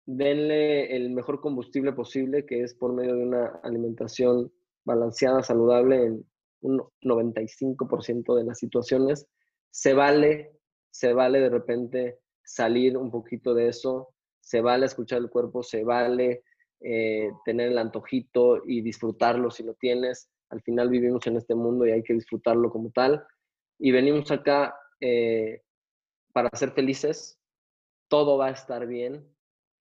denle el mejor combustible posible, que es por medio de una alimentación balanceada, saludable en un 95% de las situaciones. Se vale, se vale de repente salir un poquito de eso, se vale escuchar el cuerpo, se vale eh, tener el antojito y disfrutarlo si lo tienes. Al final vivimos en este mundo y hay que disfrutarlo como tal. Y venimos acá eh, para ser felices. Todo va a estar bien,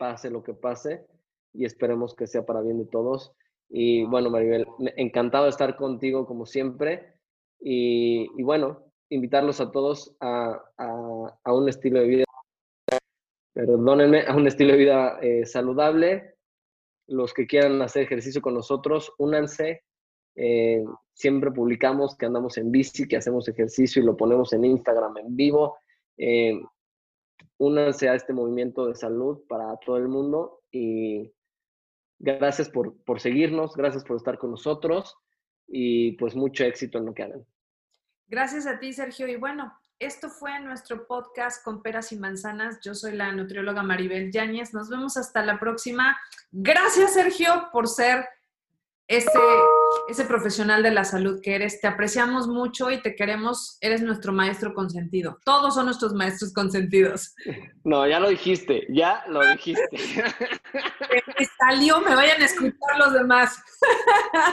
pase lo que pase. y esperemos que sea para bien de todos. Y bueno, Maribel, encantado de estar contigo como siempre. Y, bueno, invitarlos a todos a, a, un estilo de vida, perdónenme, a un estilo de vida eh, saludable. Los que quieran hacer ejercicio con nosotros, únanse. Eh, siempre publicamos que andamos en bici, que hacemos ejercicio y lo ponemos en Instagram en vivo. Eh, únanse a este movimiento de salud para todo el mundo y gracias por, por seguirnos, gracias por estar con nosotros y pues mucho éxito en lo que hagan. Gracias a ti, Sergio. Y bueno, esto fue nuestro podcast con peras y manzanas. Yo soy la nutrióloga Maribel Yáñez. Nos vemos hasta la próxima. Gracias, Sergio, por ser ese, ese profesional de la salud que eres. Te apreciamos mucho y te queremos. Eres nuestro maestro consentido. Todos son nuestros maestros consentidos. No, ya lo dijiste, ya lo dijiste. Me salió, me vayan a escuchar los demás.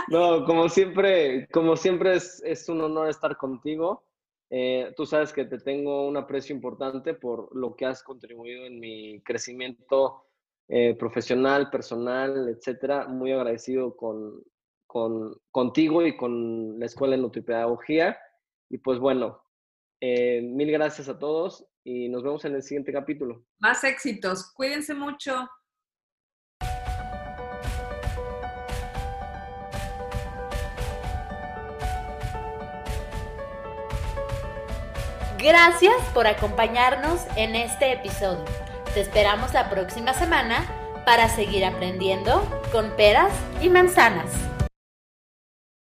No, como siempre, como siempre es, es un honor estar contigo. Eh, tú sabes que te tengo un aprecio importante por lo que has contribuido en mi crecimiento eh, profesional, personal, etcétera. Muy agradecido con, con, contigo y con la Escuela de Nutripedagogía. Y pues bueno, eh, mil gracias a todos y nos vemos en el siguiente capítulo. Más éxitos. Cuídense mucho. Gracias por acompañarnos en este episodio. Te esperamos la próxima semana para seguir aprendiendo con peras y manzanas.